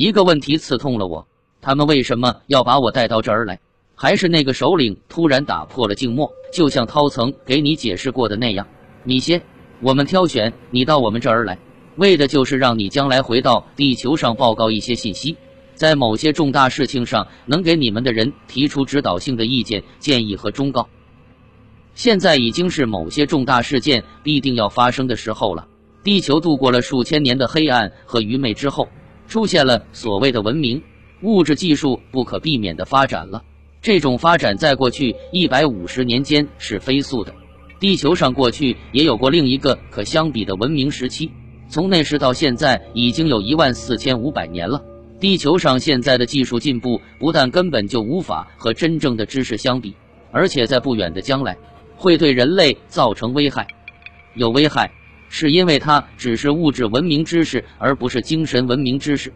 一个问题刺痛了我：他们为什么要把我带到这儿来？还是那个首领突然打破了静默，就像涛曾给你解释过的那样，米歇，我们挑选你到我们这儿来，为的就是让你将来回到地球上报告一些信息，在某些重大事情上能给你们的人提出指导性的意见、建议和忠告。现在已经是某些重大事件必定要发生的时候了。地球度过了数千年的黑暗和愚昧之后，出现了所谓的文明，物质技术不可避免的发展了。这种发展在过去一百五十年间是飞速的。地球上过去也有过另一个可相比的文明时期，从那时到现在已经有一万四千五百年了。地球上现在的技术进步不但根本就无法和真正的知识相比，而且在不远的将来会对人类造成危害。有危害，是因为它只是物质文明知识，而不是精神文明知识。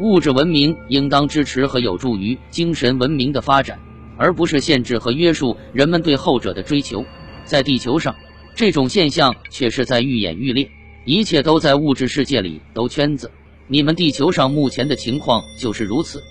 物质文明应当支持和有助于精神文明的发展，而不是限制和约束人们对后者的追求。在地球上，这种现象却是在愈演愈烈，一切都在物质世界里兜圈子。你们地球上目前的情况就是如此。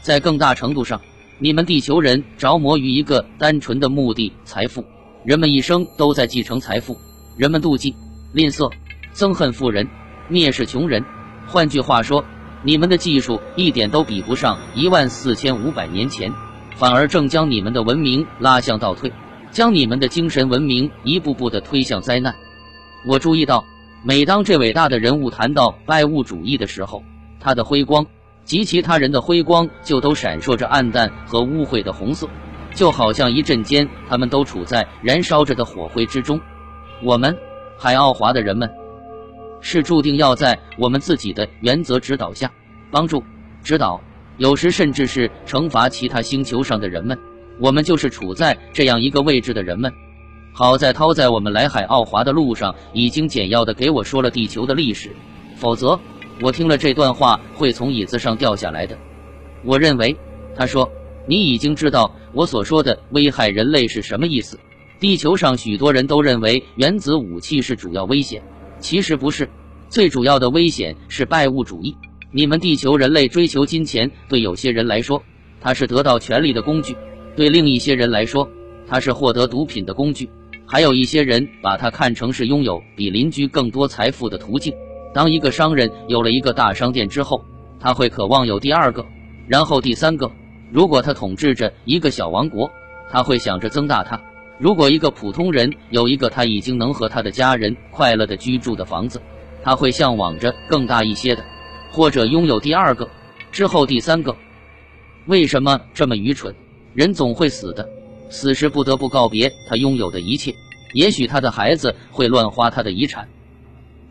在更大程度上，你们地球人着魔于一个单纯的目的——财富。人们一生都在继承财富，人们妒忌、吝啬、憎恨富人，蔑视穷人。换句话说。你们的技术一点都比不上一万四千五百年前，反而正将你们的文明拉向倒退，将你们的精神文明一步步的推向灾难。我注意到，每当这伟大的人物谈到拜物主义的时候，他的辉光及其他人的辉光就都闪烁着暗淡和污秽的红色，就好像一阵间他们都处在燃烧着的火灰之中。我们海奥华的人们。是注定要在我们自己的原则指导下帮助、指导，有时甚至是惩罚其他星球上的人们。我们就是处在这样一个位置的人们。好在涛在我们来海奥华的路上已经简要的给我说了地球的历史，否则我听了这段话会从椅子上掉下来的。我认为，他说你已经知道我所说的危害人类是什么意思。地球上许多人都认为原子武器是主要危险。其实不是，最主要的危险是拜物主义。你们地球人类追求金钱，对有些人来说，它是得到权力的工具；对另一些人来说，它是获得毒品的工具。还有一些人把它看成是拥有比邻居更多财富的途径。当一个商人有了一个大商店之后，他会渴望有第二个，然后第三个。如果他统治着一个小王国，他会想着增大它。如果一个普通人有一个他已经能和他的家人快乐的居住的房子，他会向往着更大一些的，或者拥有第二个，之后第三个。为什么这么愚蠢？人总会死的，死时不得不告别他拥有的一切。也许他的孩子会乱花他的遗产，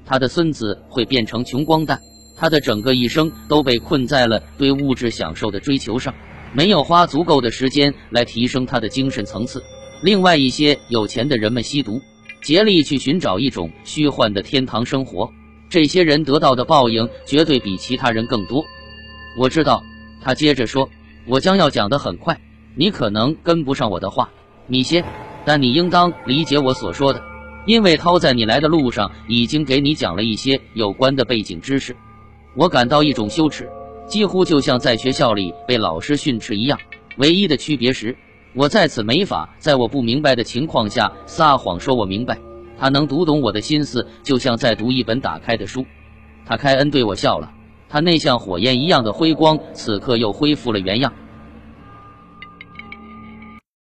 他的孙子会变成穷光蛋。他的整个一生都被困在了对物质享受的追求上，没有花足够的时间来提升他的精神层次。另外一些有钱的人们吸毒，竭力去寻找一种虚幻的天堂生活。这些人得到的报应绝对比其他人更多。我知道，他接着说：“我将要讲得很快，你可能跟不上我的话，米歇，但你应当理解我所说的，因为涛在你来的路上已经给你讲了一些有关的背景知识。我感到一种羞耻，几乎就像在学校里被老师训斥一样。唯一的区别是。”我在此没法在我不明白的情况下撒谎，说我明白。他能读懂我的心思，就像在读一本打开的书。他开恩对我笑了，他那像火焰一样的辉光此刻又恢复了原样。